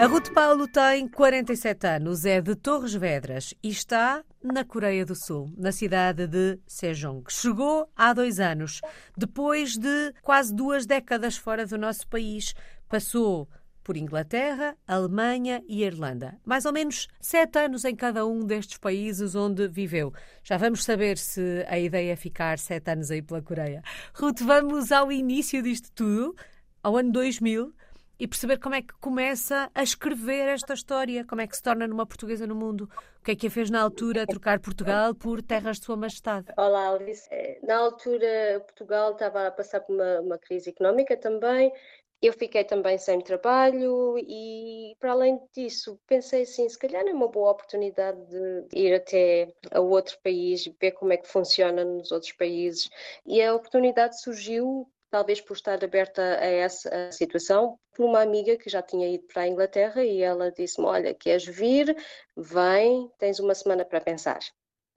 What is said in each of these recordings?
A Ruth Paulo tem 47 anos, é de Torres Vedras e está na Coreia do Sul, na cidade de Sejong. Chegou há dois anos, depois de quase duas décadas fora do nosso país. Passou por Inglaterra, Alemanha e Irlanda. Mais ou menos sete anos em cada um destes países onde viveu. Já vamos saber se a ideia é ficar sete anos aí pela Coreia. Ruth, vamos ao início disto tudo, ao ano 2000 e perceber como é que começa a escrever esta história, como é que se torna numa portuguesa no mundo. O que é que a fez na altura trocar Portugal por terras de Sua Majestade? Olá, Alice. Eh, na altura, Portugal estava a passar por uma, uma crise económica também eu fiquei também sem trabalho e, para além disso, pensei assim, se calhar é uma boa oportunidade de ir até a outro país e ver como é que funciona nos outros países. E a oportunidade surgiu, talvez por estar aberta a essa situação, por uma amiga que já tinha ido para a Inglaterra e ela disse-me, olha, queres vir? Vem, tens uma semana para pensar.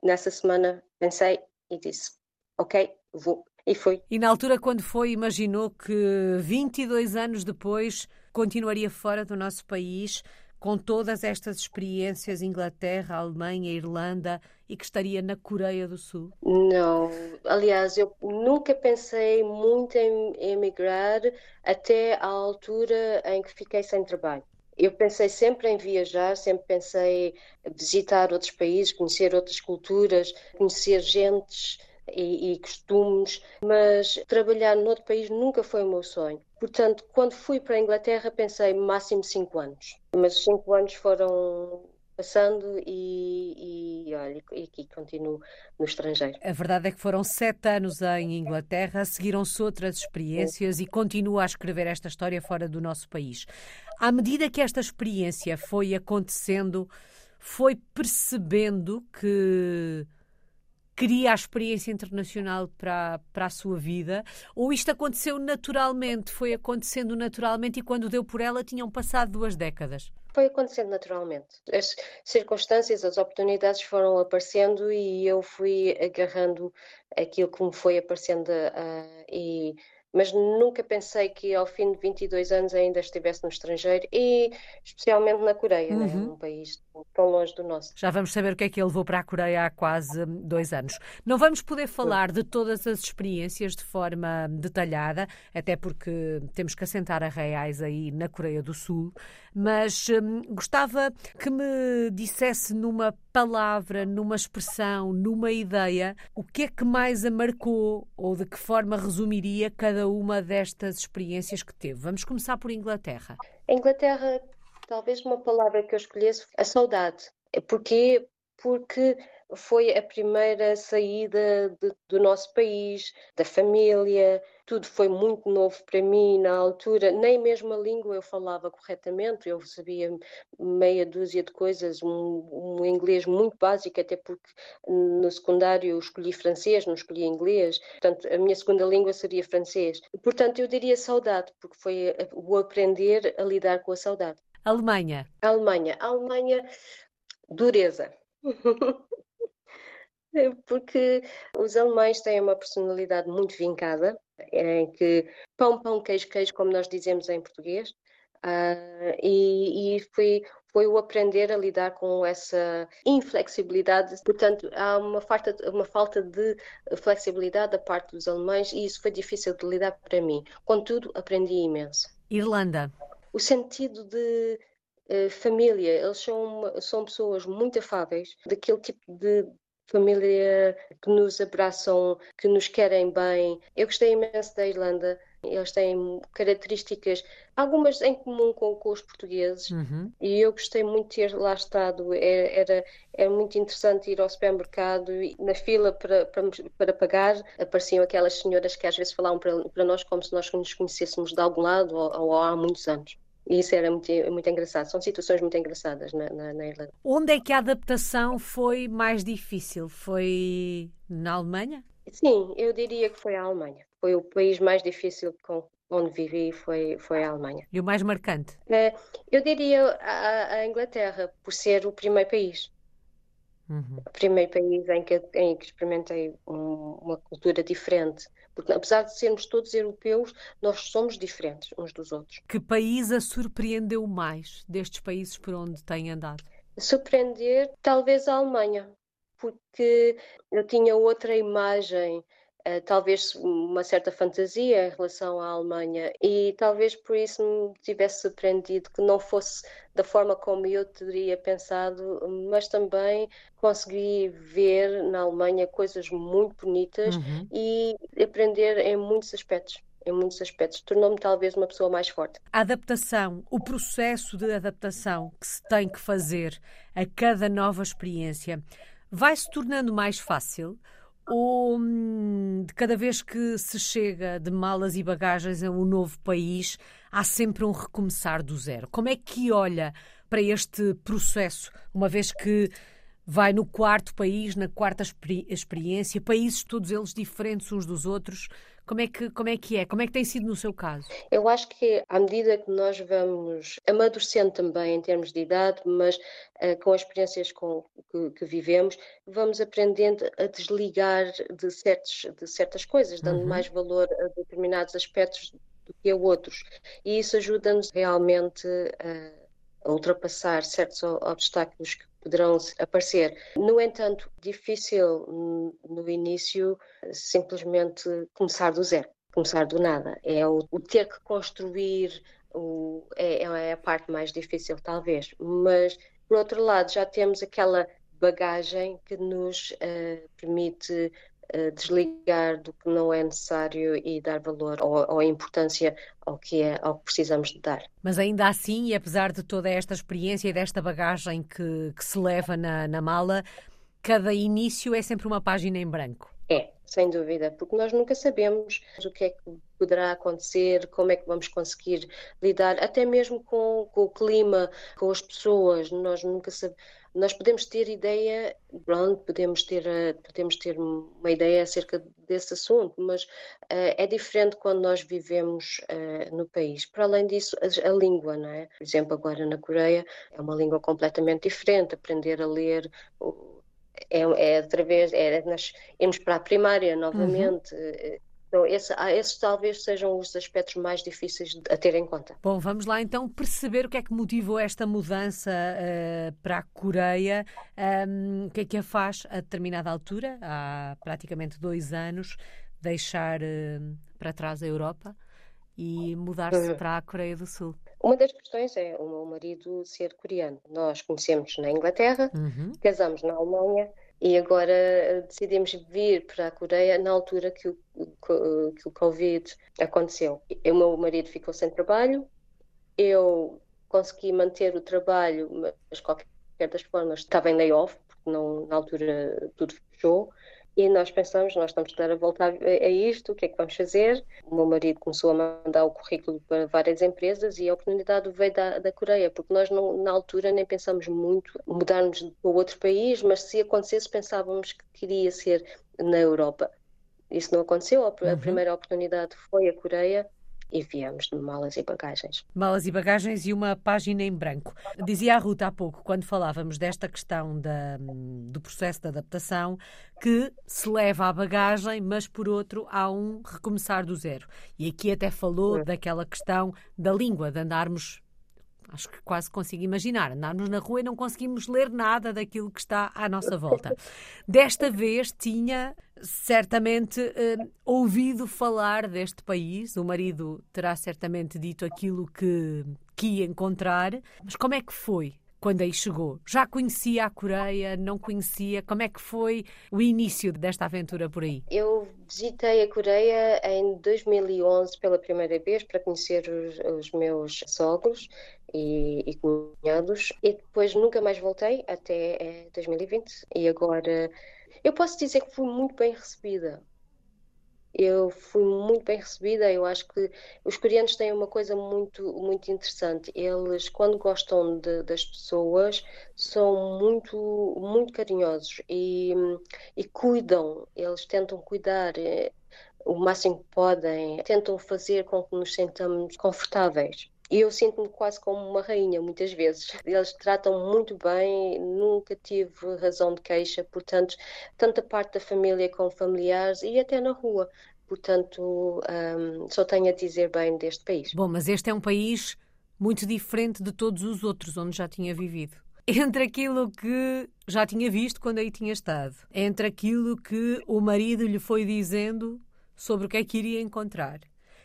Nessa semana pensei e disse, ok, vou. E foi. E na altura, quando foi, imaginou que 22 anos depois continuaria fora do nosso país, com todas estas experiências, Inglaterra, Alemanha, Irlanda, e que estaria na Coreia do Sul? Não. Aliás, eu nunca pensei muito em emigrar até à altura em que fiquei sem trabalho. Eu pensei sempre em viajar, sempre pensei em visitar outros países, conhecer outras culturas, conhecer gentes e, e costumes, mas trabalhar noutro país nunca foi o meu sonho. Portanto, quando fui para a Inglaterra, pensei máximo cinco anos. Mas cinco anos foram passando e, e olha, e aqui continuo no estrangeiro. A verdade é que foram sete anos em Inglaterra, seguiram-se outras experiências e continua a escrever esta história fora do nosso país. À medida que esta experiência foi acontecendo, foi percebendo que queria a experiência internacional para, para a sua vida? Ou isto aconteceu naturalmente, foi acontecendo naturalmente e quando deu por ela tinham passado duas décadas? Foi acontecendo naturalmente. As circunstâncias, as oportunidades foram aparecendo e eu fui agarrando aquilo que me foi aparecendo uh, e mas nunca pensei que ao fim de 22 anos ainda estivesse no estrangeiro e especialmente na Coreia, né? uhum. né? um país tão longe do nosso. Já vamos saber o que é que ele levou para a Coreia há quase dois anos. Não vamos poder falar de todas as experiências de forma detalhada, até porque temos que assentar a reais aí na Coreia do Sul, mas hum, gostava que me dissesse numa palavra, numa expressão, numa ideia, o que é que mais a marcou ou de que forma resumiria cada uma destas experiências que teve. Vamos começar por Inglaterra. A Inglaterra, talvez uma palavra que eu escolhesse, a saudade. Porquê? Porque foi a primeira saída de, do nosso país, da família, tudo foi muito novo para mim na altura, nem mesmo a língua eu falava corretamente, eu sabia meia dúzia de coisas, um, um inglês muito básico, até porque no secundário eu escolhi francês, não escolhi inglês, portanto a minha segunda língua seria francês. Portanto eu diria saudade, porque foi o aprender a lidar com a saudade. Alemanha. Alemanha. Alemanha, dureza. É porque os alemães têm uma personalidade muito vincada, em que pão, pão, queijo, queijo, como nós dizemos em português, uh, e, e foi, foi o aprender a lidar com essa inflexibilidade. Portanto, há uma falta, uma falta de flexibilidade da parte dos alemães e isso foi difícil de lidar para mim. Contudo, aprendi imenso. Irlanda. O sentido de uh, família, eles são, são pessoas muito afáveis, daquele tipo de família que nos abraçam, que nos querem bem. Eu gostei imenso da Irlanda. Eles têm características, algumas em comum com, com os portugueses, uhum. e eu gostei muito de ter lá estado. Era, era, era muito interessante ir ao supermercado e na fila para, para, para, pagar apareciam aquelas senhoras que às vezes falavam para, para nós como se nós nos conhecêssemos de algum lado ou, ou há muitos anos. E isso era muito, muito engraçado. São situações muito engraçadas na, na, na, Irlanda. Onde é que a adaptação foi mais difícil? Foi na Alemanha? Sim, eu diria que foi a Alemanha. Foi o país mais difícil com, onde vivi, foi, foi a Alemanha. E o mais marcante? É, eu diria a, a, Inglaterra, por ser o primeiro país. Uhum. O primeiro país em que, em que experimentei um, uma cultura diferente Porque apesar de sermos todos europeus, nós somos diferentes uns dos outros. Que país a surpreendeu mais destes países por onde tem andado? Surpreender, talvez a Alemanha, porque eu tinha outra imagem talvez uma certa fantasia em relação à Alemanha e talvez por isso me tivesse surpreendido que não fosse da forma como eu teria pensado, mas também consegui ver na Alemanha coisas muito bonitas uhum. e aprender em muitos aspectos em muitos aspectos. Tornou-me talvez uma pessoa mais forte. A adaptação, o processo de adaptação que se tem que fazer a cada nova experiência, vai se tornando mais fácil? Ou hum, de cada vez que se chega de malas e bagagens a um novo país, há sempre um recomeçar do zero? Como é que olha para este processo, uma vez que vai no quarto país, na quarta experiência, países todos eles diferentes uns dos outros? Como é, que, como é que é? Como é que tem sido no seu caso? Eu acho que à medida que nós vamos amadurecendo também em termos de idade, mas uh, com as experiências com, que, que, vivemos, vamos aprendendo a desligar de, certos, de certas coisas, dando uhum. mais valor a determinados aspectos do que a outros. E isso ajuda-nos realmente a, a ultrapassar certos obstáculos que poderão aparecer. No entanto, difícil no início simplesmente começar do zero, começar do nada. É o, o ter que construir o, é, é, a parte mais difícil, talvez. Mas, por outro lado, já temos aquela bagagem que nos uh, permite desligar do que não é necessário e dar valor ou, ou importância ao que é ao que precisamos de dar. Mas ainda assim, e apesar de toda esta experiência e desta bagagem que, que se leva na, na mala, cada início é sempre uma página em branco. É, sem dúvida, porque nós nunca sabemos o que é que poderá acontecer, como é que vamos conseguir lidar, até mesmo com, com o clima, com as pessoas, nós nunca sabemos nós podemos ter ideia, pronto, podemos ter, eh, podemos ter uma ideia acerca desse assunto, mas uh, é diferente quando nós vivemos uh, no país. Para além disso, a, a, língua, não é? Por exemplo, agora na Coreia é uma língua completamente diferente, aprender a ler é, é através, é, nós irmos para a primária novamente. Uhum então, esse, ah, esses talvez sejam os aspectos mais difíceis a ter em conta. Bom, vamos lá então perceber o que é que motivou esta mudança uh, para a Coreia. Um, o que é que a faz a determinada altura, há praticamente dois anos, deixar uh, para trás a Europa e mudar-se uhum. para a Coreia do Sul? Uma das questões é o meu marido ser coreano. Nós conhecemos na Inglaterra, uhum. casamos na Alemanha e agora eh, decidimos vir para a Coreia na altura que o, que o Covid aconteceu. O meu marido ficou sem trabalho, eu consegui manter o trabalho, mas qualquer das formas estava em layoff, porque não, na altura tudo fechou. E nós pensamos, nós estamos a dar a volta a, isto, o que é que vamos fazer? O meu marido começou a mandar o currículo para várias empresas e a oportunidade veio da, da Coreia, porque nós não, na altura nem pensamos muito mudarmos para outro país, mas se acontecesse pensávamos que queria ser na Europa. Isso não aconteceu, a, a uhum. primeira oportunidade foi a Coreia e viemos de malas e bagagens. Malas e bagagens e uma página em branco. Dizia a Ruta há pouco, quando falávamos desta questão da, do processo de adaptação, que se leva a bagagem, mas por outro há um recomeçar do zero. E aqui até falou é. daquela questão da língua, de andarmos acho que quase consigo imaginar, andarmos na rua e não conseguimos ler nada daquilo que está à nossa volta. Desta vez tinha certamente eh, ouvido falar deste país, o marido terá certamente dito aquilo que, que ia encontrar, mas como é que foi? Quando aí chegou, já conhecia a Coreia, não conhecia? Como é que foi o início desta aventura por aí? Eu visitei a Coreia em 2011 pela primeira vez para conhecer os, os meus sogros e, e cunhados e depois nunca mais voltei até 2020 eh, e agora eu posso dizer que fui muito bem recebida. Eu fui muito bem recebida. Eu acho que os coreanos têm uma coisa muito, muito interessante. Eles, quando gostam de, das pessoas, são muito, muito carinhosos e, e cuidam. Eles tentam cuidar eh, o máximo que podem, tentam fazer com que nos sentamos confortáveis. E eu sinto-me quase como uma rainha, muitas vezes. Eles tratam muito bem, nunca tive razão de queixa, portanto, tanto a parte da família como familiares e até na rua portanto, um, só tenho a dizer bem deste país. Bom, mas este é um país muito diferente de todos os outros onde já tinha vivido. Entre aquilo que já tinha visto quando aí tinha estado, entre aquilo que o marido lhe foi dizendo sobre o que é que iria encontrar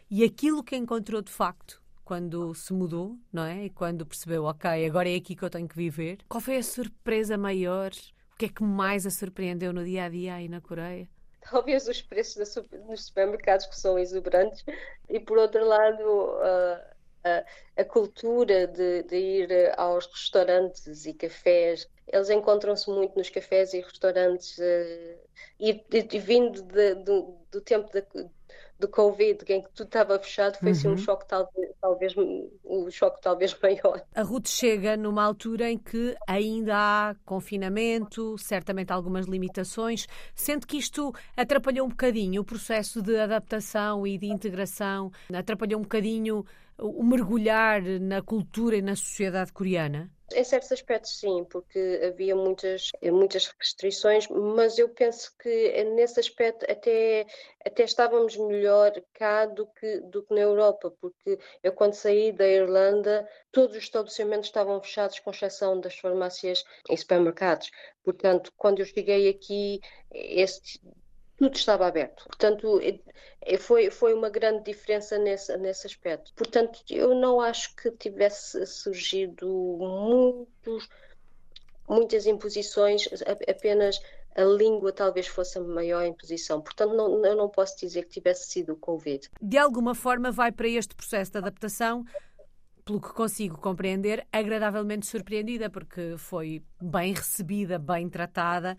e aquilo que encontrou de facto quando se mudou, não é? E quando percebeu, ok, agora é aqui que eu tenho que viver. Qual foi a surpresa maior? O que é que mais a surpreendeu no dia a dia aí na Coreia? talvez os preços nos supermercados que são exuberantes e por outro lado a, cultura de, de, ir aos restaurantes e cafés eles encontram-se muito nos cafés e restaurantes uh, e, e, vindo de, de, do tempo do Covid, em que tudo estava fechado, foi assim, um uhum. choque talvez, talvez um choque talvez maior. A Ruth chega numa altura em que ainda há confinamento, certamente algumas limitações, sendo que isto atrapalhou um bocadinho o processo de adaptação e de integração, atrapalhou um bocadinho o mergulhar na cultura e na sociedade coreana? Em certos aspectos, sim, porque havia muitas, muitas restrições, mas eu penso que nesse aspecto até, até estávamos melhor cá do que, do que na Europa, porque eu, quando saí da Irlanda, todos os estabelecimentos estavam fechados, com exceção das farmácias e supermercados. Portanto, quando eu cheguei aqui, esse tudo estava aberto. Portanto, foi, foi uma grande diferença nesse, nesse aspecto. Portanto, eu não acho que tivesse surgido muitos, muitas imposições, apenas a língua talvez fosse a maior imposição. Portanto, não, eu não posso dizer que tivesse sido o Covid. De alguma forma, vai para este processo de adaptação pelo que consigo compreender, agradavelmente surpreendida, porque foi bem recebida, bem tratada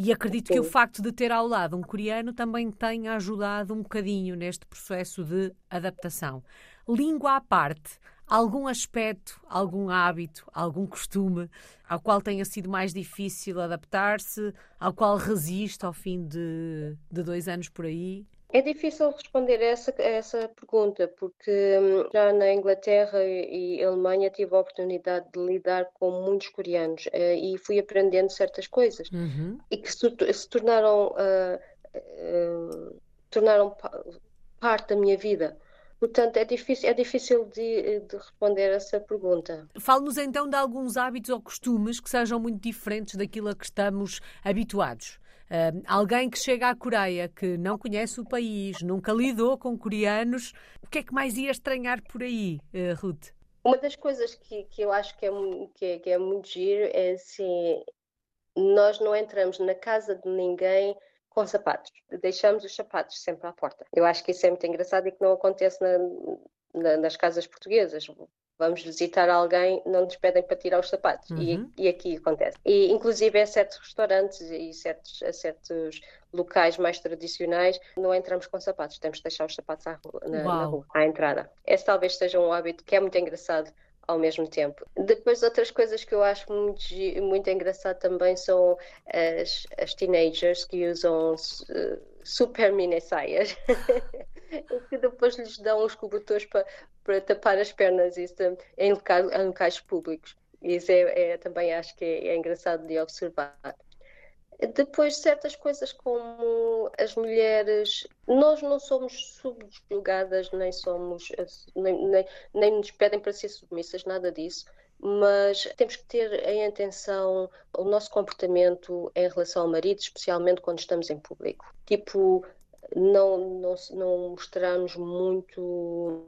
e acredito que o facto de ter ao lado um coreano também tenha ajudado um bocadinho neste processo de adaptação. Língua à parte, algum aspecto, algum hábito, algum costume ao qual tenha sido mais difícil adaptar-se, ao qual resiste ao fim de, de dois anos por aí? É difícil responder a essa, a essa pergunta, porque hum, já na Inglaterra e Alemanha tive a oportunidade de lidar com muitos coreanos uh, e fui aprendendo certas coisas uhum. e que se, se tornaram, uh, uh, tornaram parte da minha vida. Portanto, é difícil, é difícil de, de responder essa pergunta. Fale-nos então de alguns hábitos ou costumes que sejam muito diferentes daquilo a que estamos habituados. Uh, alguém que chega à Coreia que não conhece o país, nunca lidou com coreanos, o que é que mais ia estranhar por aí, uh, Ruth? Uma das coisas que, que eu acho que é, que, é, que é muito giro é assim: nós não entramos na casa de ninguém com sapatos, deixamos os sapatos sempre à porta. Eu acho que isso é muito engraçado e que não acontece na, na, nas casas portuguesas vamos visitar alguém, não nos pedem para tirar os sapatos. Uhum. E, e, aqui acontece. E, inclusive, a certos restaurantes e certos, a certos locais mais tradicionais, não entramos com sapatos, temos de deixar os sapatos à rua, na, na rua, à entrada. Esse talvez seja um hábito que é muito engraçado ao mesmo tempo. Depois, outras coisas que eu acho muito, muito engraçado também são as, as teenagers que usam uh, super mini saias. e que depois lhes dão os cobertores para, para tapar as pernas isso, em, locais, em locais públicos. Isso é, é, também acho que é, é engraçado de observar. Depois, certas coisas como as mulheres, nós não somos subjugadas, nem somos, nem, nem, nem nos pedem para ser submissas, nada disso, mas temos que ter em atenção o nosso comportamento em relação ao marido, especialmente quando estamos em público. Tipo, não, não, não mostramos muito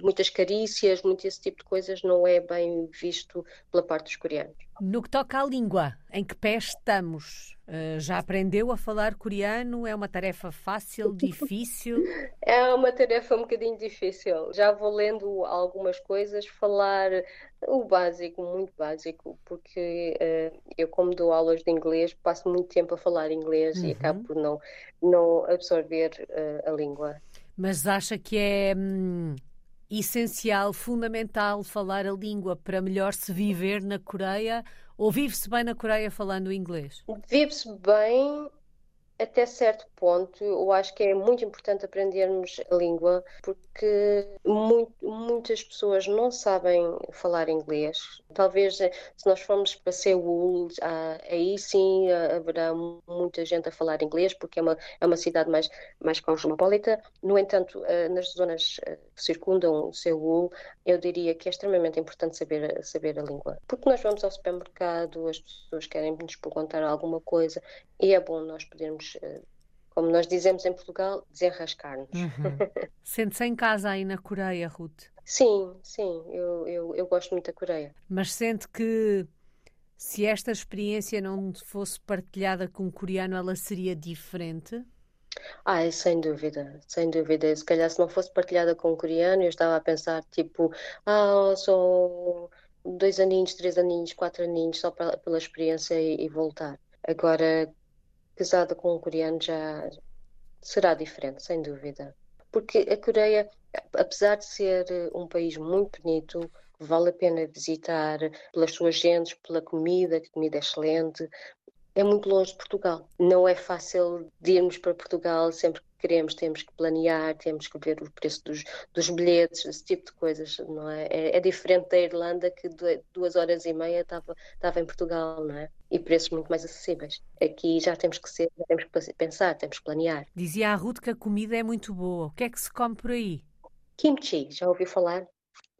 muitas carícias, muito esse tipo de coisas não é bem visto pela parte dos coreanos. No que toca à língua, em que pé estamos? Uh, já aprendeu a falar coreano? É uma tarefa fácil, difícil? é uma tarefa um bocadinho difícil. Já vou lendo algumas coisas, falar o básico, muito básico, porque uh, eu, como dou aulas de inglês, passo muito tempo a falar inglês uhum. e acabo por não, não absorver uh, a língua. Mas acha que é hum, essencial, fundamental falar a língua para melhor se viver na Coreia? Ou vive-se bem na Coreia falando inglês? Vive-se bem até certo ponto, eu acho que é muito importante aprendermos a língua, porque muito, muitas pessoas não sabem falar inglês. Talvez eh, se nós formos para Seul, aí sim ah, haverá muita gente a falar inglês, porque é uma, é uma cidade mais, mais cosmopolita. No entanto, ah, nas zonas que circundam Seul, eu diria que é extremamente importante saber, saber a língua. Porque nós vamos ao supermercado, as pessoas querem nos perguntar alguma coisa, e é bom nós podermos eh, como nós dizemos em Portugal, desenrascar-nos. Uhum. Sente-se em casa aí na Coreia, Ruth? Sim, sim, eu, eu, eu gosto muito da Coreia. Mas sente que se esta experiência não fosse partilhada com um coreano, ela seria diferente? Ah, sem dúvida, sem dúvida. Se calhar se não fosse partilhada com um coreano, eu estava a pensar tipo, ah, só dois aninhos, três aninhos, quatro aninhos, só pela, pela experiência e, e voltar. Agora, casada com um coreano já será diferente, sem dúvida. Porque a Coreia, apesar de ser eh, um país muito bonito, vale a pena visitar pelas suas gentes, pela comida, que comida é excelente, é muito longe de Portugal. Não é fácil de irmos para Portugal sempre que queremos, temos que planear, temos que ver o preço dos, dos bilhetes, esse tipo de coisas, não é? é? é? diferente da Irlanda que duas horas e meia estava, estava em Portugal, não é? E preços muito mais acessíveis. Aqui já temos que ser, já temos que pensar, temos que planear. Dizia a Ruth que a comida é muito boa. O que é que se come por aí? Kimchi, já ouviu falar?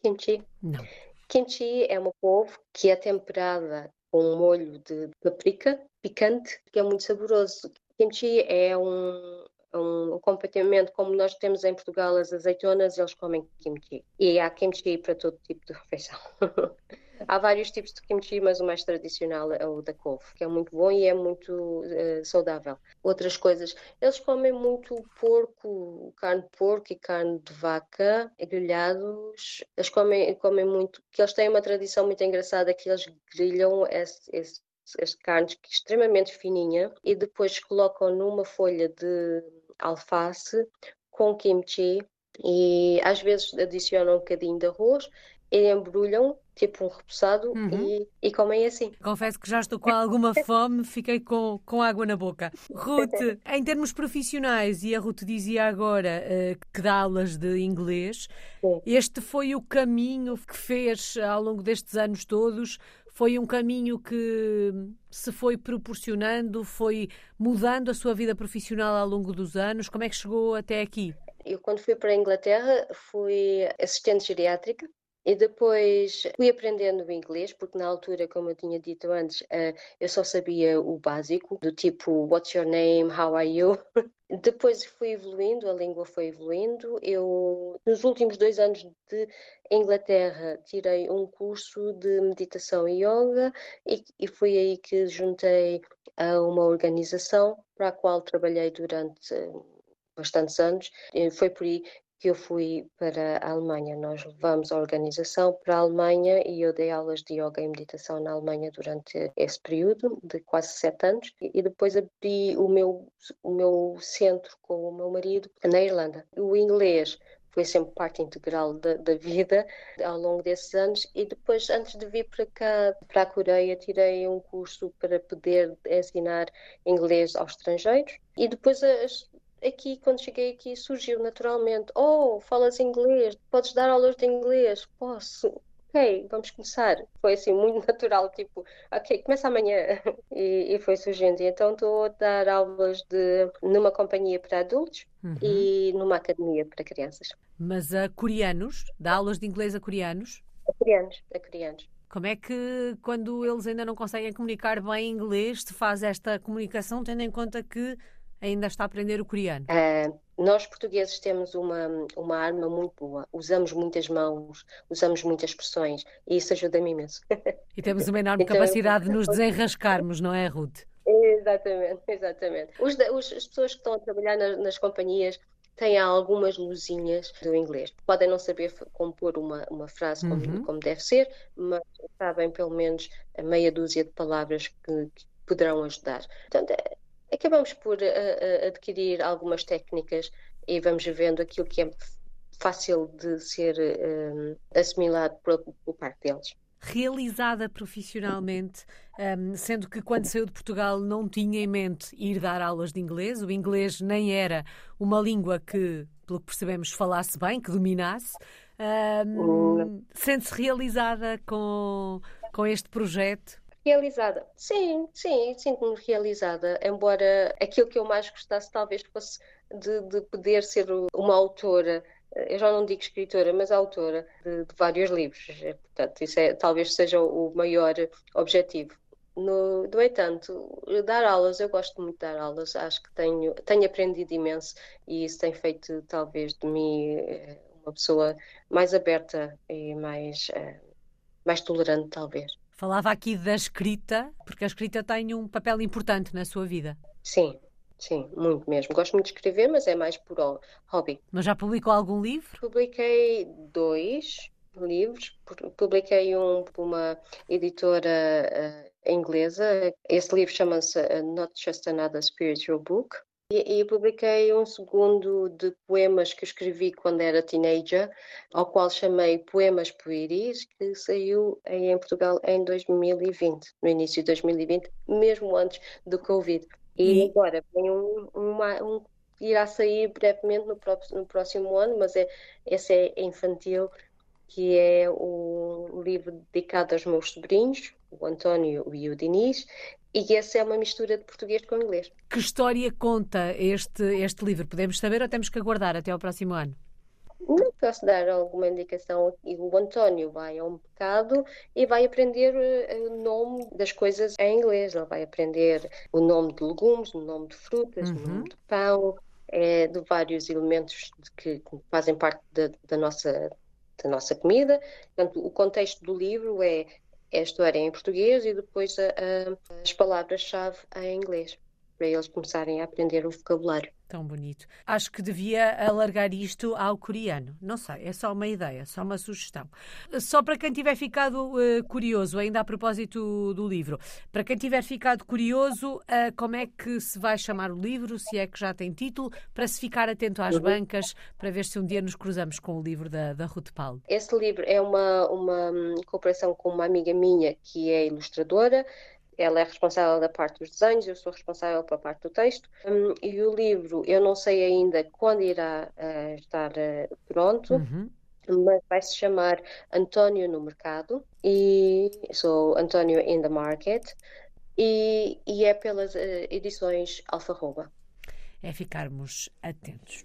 Kimchi? Não. Kimchi é uma couve que é temperada com um molho de paprika picante, que é muito saboroso. Kimchi é um, um acompanhamento como nós temos em Portugal as azeitonas, eles comem kimchi. E há kimchi para todo tipo de refeição. há vários tipos de kimchi, mas o mais tradicional é o da couve, que é muito bom e é muito uh, saudável. Outras coisas, eles comem muito porco, carne de porco e carne de vaca, grelhados. Eles comem, comem muito, que eles têm uma tradição muito engraçada que eles grelham esse, esse as carnes extremamente fininha e depois colocam numa folha de alface com kimchi e às vezes adicionam um bocadinho de arroz e embrulham tipo um repousado uhum. e, e comem assim. Confesso que já estou com alguma fome, fiquei com, com água na boca. Ruth, em termos profissionais, e a Ruth dizia agora uh, que dá aulas de inglês, Sim. este foi o caminho que fez ao longo destes anos todos foi um caminho que se foi proporcionando, foi mudando a sua vida profissional ao longo dos anos? Como é que chegou até aqui? Eu, quando fui para a Inglaterra, fui assistente geriátrica e depois fui aprendendo o inglês, porque na altura, como eu tinha dito antes, eh, eu só sabia o básico, do tipo What's your name? How are you? Depois fui evoluindo, a língua foi evoluindo. Eu, nos últimos dois anos de Inglaterra, tirei um curso de meditação e yoga e, e foi aí que juntei a uma organização para a qual trabalhei durante eh, bastantes anos. Foi por aí que eu fui para a Alemanha. Nós levamos a organização para a Alemanha e eu dei aulas de yoga e meditação na Alemanha durante esse período de quase sete anos e depois abri o meu, o meu centro com o meu marido na Irlanda. O inglês foi sempre parte integral da, da, vida ao longo desses anos e depois antes de vir para cá para a Coreia tirei um curso para poder ensinar inglês aos estrangeiros e depois as, aqui, quando cheguei aqui, surgiu naturalmente: Oh, falas inglês, podes dar aulas de inglês? Posso. Ok, vamos começar. Foi assim, muito natural, tipo, ok, começa amanhã. E, e foi surgindo. Então estou a dar aulas de, numa companhia para adultos uhum. e numa academia para crianças. Mas a coreanos? Dá aulas de inglês a coreanos? A coreanos, a coreanos. Como é que, quando eles ainda não conseguem comunicar bem inglês, se faz esta comunicação, tendo em conta que ainda está a aprender o coreano? Uh, nós portugueses temos uma, uma arma muito boa. Usamos muitas mãos, usamos muitas expressões e isso ajuda-me imenso. E temos uma enorme então, capacidade de nos desenrascarmos, não é, Ruth? Exatamente, exatamente. Os, os, as pessoas que estão a trabalhar nas, nas companhias têm algumas luzinhas do inglês. Podem não saber compor uma, uma frase como, uhum. como deve ser, mas sabem pelo menos a meia dúzia de palavras que, que poderão ajudar. Portanto, é, acabamos por uh, adquirir algumas técnicas e vamos vendo aquilo que é fácil de ser uh, assimilado por, por parte deles. realizada profissionalmente, um, sendo que quando saiu de Portugal não tinha em mente ir dar aulas de inglês. O inglês nem era uma língua que, pelo que percebemos, falasse bem, que dominasse. Um, Sente-se realizada com, com este projeto? Realizada, sim, sim, sinto-me realizada, embora aquilo que eu mais gostasse talvez fosse de, de poder ser uma autora eu já não digo escritora, mas autora de, de vários livros. É, portanto, isso é, talvez seja o maior objetivo. No, no entanto, dar aulas, eu gosto muito de dar aulas, acho que tenho, tenho aprendido imenso e isso tem feito talvez de mim eh, uma pessoa mais aberta e mais, mais tolerante, talvez. Falava aqui da escrita, porque a escrita tem um papel importante na sua vida. Sim, Sim, muito mesmo. Gosto muito de escrever, mas é mais por hobby. Mas já publicou algum livro? Publiquei dois livros. Publiquei um por uma editora uh, inglesa. Esse livro chama-se uh, Not Just Another Spiritual Book. E, e, publiquei um segundo de poemas que escrevi quando era teenager, ao qual chamei Poemas Pueris, que saiu em Portugal em 2020, no início de 2020, mesmo antes do Covid. E, e... agora um, uma, um, irá sair brevemente no, próximo, no próximo ano, mas é, esse é infantil, que é o livro dedicado aos meus sobrinhos, o António e o Diniz, e essa é uma mistura de português com inglês. Que história conta este, este livro? Podemos saber ou temos que aguardar até ao próximo ano? Não posso dar alguma indicação. O António vai a um mercado e vai aprender eh, o nome das coisas em inglês. Ele vai aprender o nome de legumes, o nome de frutas, uhum. o nome de pão, é, de vários elementos que fazem parte da, da, nossa, da nossa comida. Portanto, o contexto do livro é, é a história em português e depois a, a, as palavras-chave em inglês, para eles começarem a aprender o vocabulário. Tão bonito. Acho que devia alargar isto ao coreano. Não sei, é só uma ideia, só uma sugestão. Só para quem tiver ficado uh, curioso, ainda a propósito do livro, para quem tiver ficado curioso, uh, como é que se vai chamar o livro, se é que já tem título, para se ficar atento às uhum. bancas, para ver se um dia nos cruzamos com o livro da, da Ruth Paulo. Esse livro é uma, uma hum, cooperação com uma amiga minha que é ilustradora ela é responsável da parte dos desenhos, eu sou responsável pela parte do texto. Um, e o livro, eu não sei ainda quando irá uh, estar uh, pronto. Uhum mas vai se chamar António no Mercado e sou António in the Market e, e é pelas uh, edições Alfarroba. É ficarmos atentos.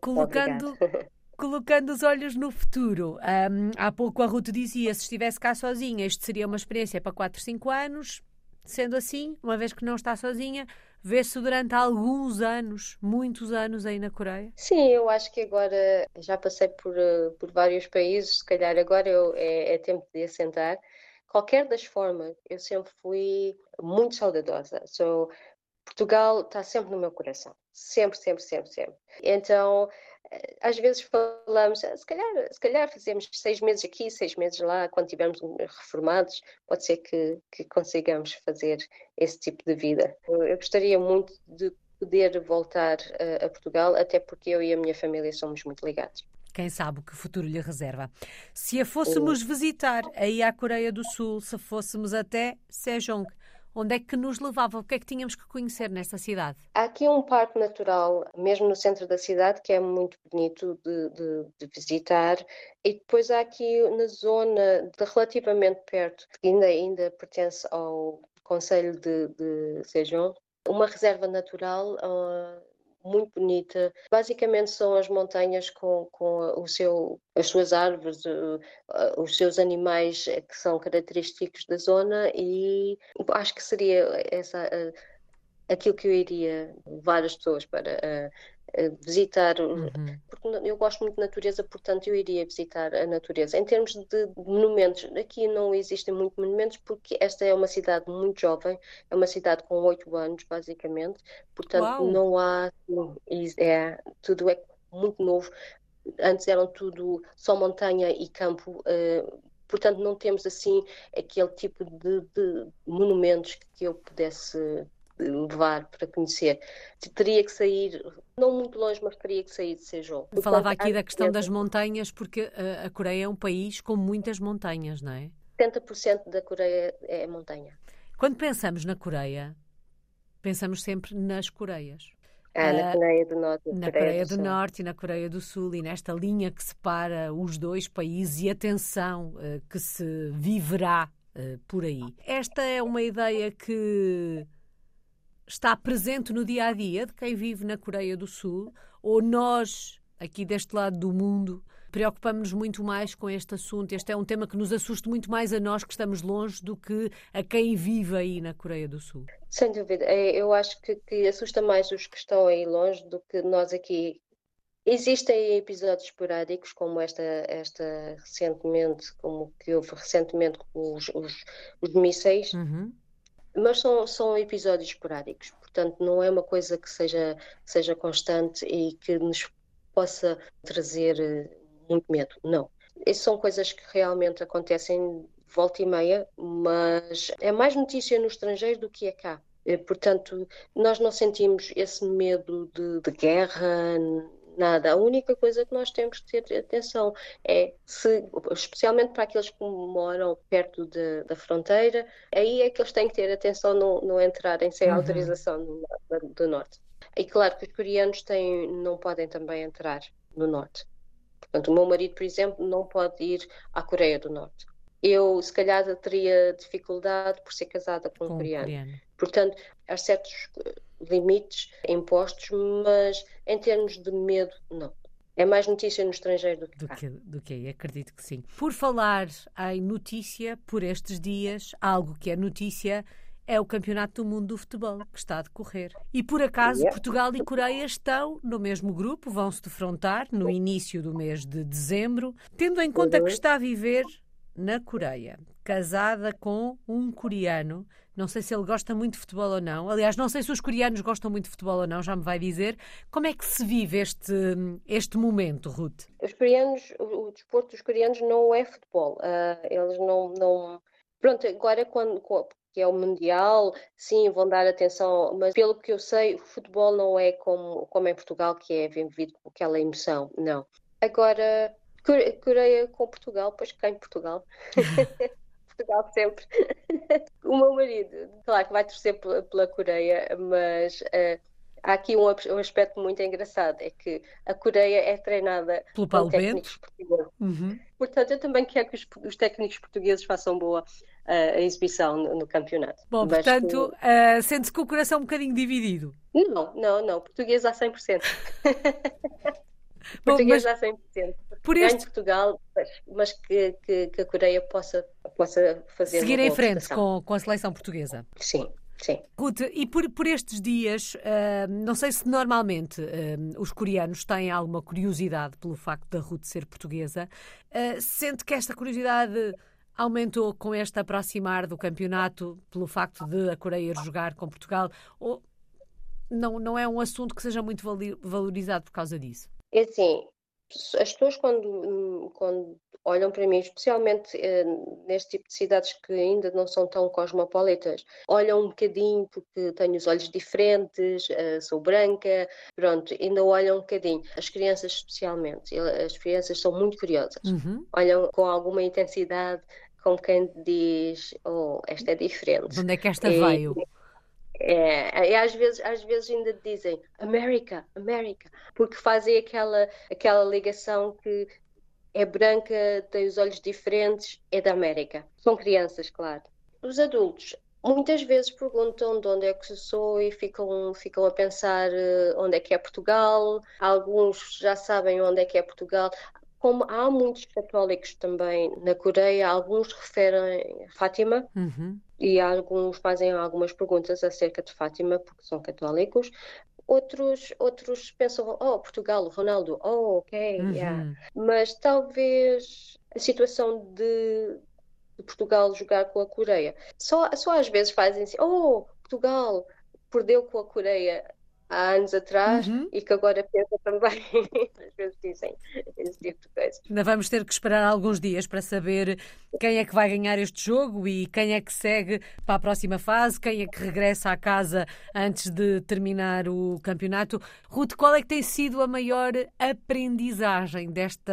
Colocando, colocando os olhos no futuro, um, há pouco a Ruth dizia: se estivesse cá sozinha, isto seria uma experiência para 4, 5 anos. Sendo assim, uma vez que não está sozinha, vê-se durante alguns anos, muitos anos aí na Coreia? Sim, eu acho que agora já passei por, eh, por vários países, se calhar agora eu, é, é tempo de assentar. Qualquer das formas, eu sempre fui muito saudadosa. So, Portugal está sempre no meu coração. Sempre, sempre, sempre, sempre. Então, às vezes falamos, ah, se calhar, se calhar fazemos seis meses aqui, seis meses lá, quando estivermos reformados, pode ser que, que consigamos fazer esse tipo de vida. Eu gostaria muito de poder voltar a, a Portugal, até porque eu e a minha família somos muito ligados. Quem sabe o que o futuro lhe reserva. Se a fôssemos visitar aí à Coreia do Sul, se fôssemos até Sejong, Onde é que nos levava? O que é que tínhamos que conhecer nessa cidade? Há aqui um parque natural, mesmo no centro da cidade, que é muito bonito de, de, de visitar. E depois há aqui na zona, de relativamente perto, que ainda, ainda pertence ao Conselho de, de Sejong, uma reserva natural uh, muito bonita. Basicamente são as montanhas com, com o seu, as suas árvores, uh, os seus animais que são característicos da zona e acho que seria essa uh, aquilo que eu iria levar as pessoas para visitar, uhum. porque eu gosto muito de natureza, portanto eu iria visitar a natureza. Em termos de monumentos, aqui não existem muitos monumentos porque esta é uma cidade muito jovem, é uma cidade com oito anos, basicamente, portanto Uau. não há, é, tudo é muito novo. Antes eram tudo só montanha e campo, uh, portanto não temos assim aquele tipo de, de monumentos que eu pudesse levar para conhecer. Teria que sair, não muito longe, mas teria que sair de Sejong. Falava aqui da questão das montanhas, porque a Coreia é um país com muitas montanhas, não é? 70% da Coreia é montanha. Quando pensamos na Coreia, pensamos sempre nas Coreias. Ah, na ah, Coreia do Norte. Na Coreia, Coreia do, do Norte e na Coreia do Sul, e nesta linha que separa os dois países e a tensão uh, que se viverá uh, por aí. Esta é uma ideia que está presente no dia a dia de quem vive na Coreia do Sul, ou nós, aqui deste lado do mundo, preocupamos-nos muito mais com este assunto. Este é um tema que nos assusta muito mais a nós que estamos longe do que a quem vive aí na Coreia do Sul. Sem dúvida. É, eu acho que, que assusta mais os que estão aí longe do que nós aqui Existem episódios esporádicos, como esta, esta recentemente, como que houve recentemente com os, os, os mísseis, uhum. Mas são, são episódios esporádicos, portanto não é uma coisa que seja, seja constante e que nos possa trazer eh, muito medo, não. Essas são coisas que realmente acontecem volta e meia, mas é mais notícia no estrangeiro do que é cá. Eh, portanto, nós não sentimos esse medo de, de guerra, nada. A única coisa que nós temos que ter atenção é se, especialmente para aqueles que moram perto de, da fronteira, aí é que eles têm que ter atenção não, não entrarem sem uhum. autorização do, do, norte. E claro que os coreanos têm, não podem também entrar no norte. Portanto, o meu marido, por exemplo, não pode ir à Coreia do Norte. Eu, se calhar, teria dificuldade por ser casada com, com um coreano. coreano. Portanto, há certos limites impostos, mas em termos de medo, não. É mais notícia no estrangeiro do que do cá. Que, do que acredito que sim. Por falar em notícia, por estes dias, algo que é notícia é o Campeonato do Mundo do Futebol que está a decorrer. E por acaso yeah. Portugal e Coreia estão no mesmo grupo, vão se defrontar no início do mês de dezembro, tendo em conta que uhum. está a viver na Coreia, casada com um coreano. Não sei se ele gosta muito de futebol ou não. Aliás, não sei se os coreanos gostam muito de futebol ou não, já me vai dizer. Como é que se vive este, este momento, Ruth? Os coreanos, o, o desporto dos coreanos não é futebol. Uh, eles não, não. Pronto, agora quando, que é o Mundial, sim, vão dar atenção, mas pelo que eu sei, o futebol não é como, como em Portugal, que é vivido com aquela emoção, não. Agora, Coreia com Portugal, pois cá em Portugal. Portugal sempre. o meu marido, claro que vai torcer pela, pela Coreia, mas uh, há aqui um, um, aspecto muito engraçado, é que a Coreia é treinada pelo Paulo técnicos portugueses. Uhum. Portanto, eu também quero que os, os técnicos portugueses façam boa a exibição no, no campeonato. Bom, Mas portanto, que... uh, sente-se com o coração um bocadinho dividido? Não, não, não. Português a 100%. Português a 100%. Por este... Ganho Portugal, mas que, que, que, a Coreia possa, possa fazer. Seguir em frente com, com a seleção portuguesa. Sim. Sim. Ruth, e por, por estes dias, uh, não sei se normalmente uh, os coreanos têm alguma curiosidade pelo facto da Ruth ser portuguesa. Uh, sente que esta curiosidade aumentou com este aproximar do campeonato pelo facto de a Coreia jogar com Portugal? Ou não, não é um assunto que seja muito valorizado por causa disso? É assim, as pessoas quando, quando olham para mim, especialmente eh, neste tipo de cidades que ainda não são tão cosmopolitas, olham um bocadinho porque tenho os olhos diferentes, eh, sou branca, pronto, ainda olham um bocadinho. As crianças especialmente, as crianças são muito curiosas, uhum. olham com alguma intensidade, como quem diz, oh, esta é diferente. De onde é que esta e, veio? É, e às vezes, às vezes ainda dizem América, América, porque fazem aquela, aquela ligação que é branca, tem os olhos diferentes, é da América. São crianças, claro. Os adultos muitas vezes perguntam de onde é que sou e ficam, ficam a pensar uh, onde é que é Portugal. Alguns já sabem onde é que é Portugal. Como há muitos católicos também na Coreia, alguns referem Fátima uhum. e alguns fazem algumas perguntas acerca de Fátima porque são católicos. Outros, outros pensam, oh, Portugal, Ronaldo, oh, ok, uhum. yeah. Mas talvez a situação de, de, Portugal jogar com a Coreia, só, só às vezes fazem assim, oh, Portugal perdeu com a Coreia há anos atrás uhum. e que agora pensa também. Às vezes dizem esse tipo de coisas. Ainda vamos ter que esperar alguns dias para saber quem é que vai ganhar este jogo e quem é que segue para a próxima fase, quem é que regressa à casa antes de terminar o campeonato. Ruth, qual é que tem sido a maior aprendizagem desta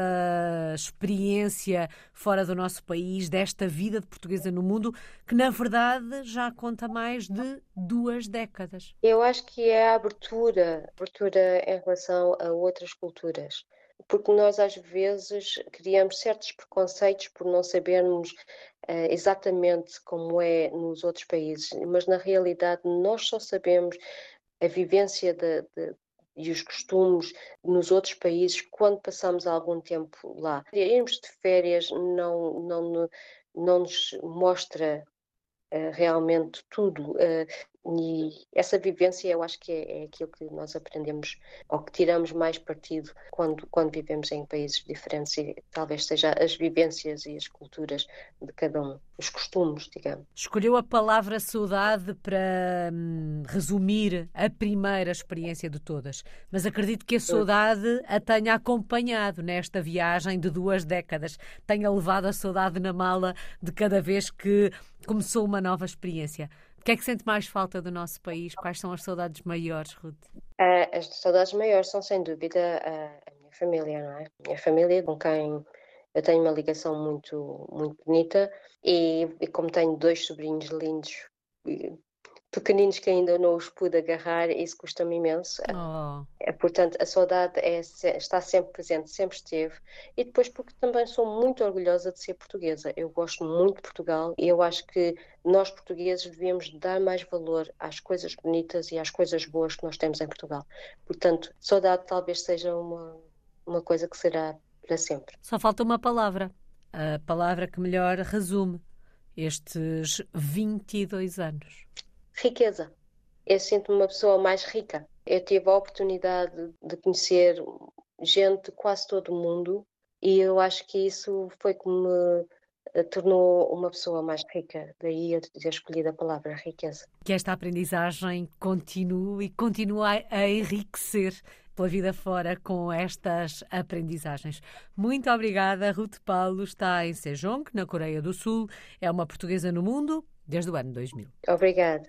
experiência fora do nosso país, desta vida de portuguesa no mundo, que na verdade já conta mais de duas décadas? Eu acho que é a abertura, abertura em relação a outras culturas porque nós às vezes criamos certos preconceitos por não sabermos uh, exatamente como é nos outros países, mas na realidade nós só sabemos a vivência de, de, e os costumes nos outros países quando passamos algum tempo lá. Irmos de férias não, não, não nos mostra uh, realmente tudo. Uh, e essa vivência eu acho que é, é, aquilo que nós aprendemos ou que tiramos mais partido quando, quando vivemos em países diferentes e talvez seja as vivências e as culturas de cada um, os costumes, digamos. Escolheu a palavra saudade para hum, resumir a primeira experiência de todas, mas acredito que a saudade a tenha acompanhado nesta viagem de duas décadas, tenha levado a saudade na mala de cada vez que começou uma nova experiência. O que é que sente mais falta do nosso país? Quais são as saudades maiores, Ruth? Uh, as saudades maiores são, sem dúvida, a, a minha família, não é? A minha família, com quem eu tenho uma ligação muito, muito bonita e, e como tenho dois sobrinhos lindos, pequeninos que ainda não os pude agarrar, isso custa-me imenso. Oh. Portanto, a saudade é, está sempre presente, sempre esteve. E depois porque também sou muito orgulhosa de ser portuguesa. Eu gosto muito de Portugal e eu acho que nós portugueses devíamos dar mais valor às coisas bonitas e às coisas boas que nós temos em Portugal. Portanto, saudade talvez seja uma, uma coisa que será para sempre. Só falta uma palavra. A palavra que melhor resume estes 22 anos riqueza. Eu sinto-me uma pessoa mais rica. Eu tive a oportunidade de conhecer gente de quase todo o mundo e eu acho que isso foi que me eh, tornou uma pessoa mais rica. Daí eu ter escolhido a palavra riqueza. Que esta aprendizagem continue e continue a enriquecer pela vida fora com estas aprendizagens. Muito obrigada. Ruth Paulo está em Sejong, na Coreia do Sul. É uma portuguesa no mundo desde o ano 2000. Obrigada.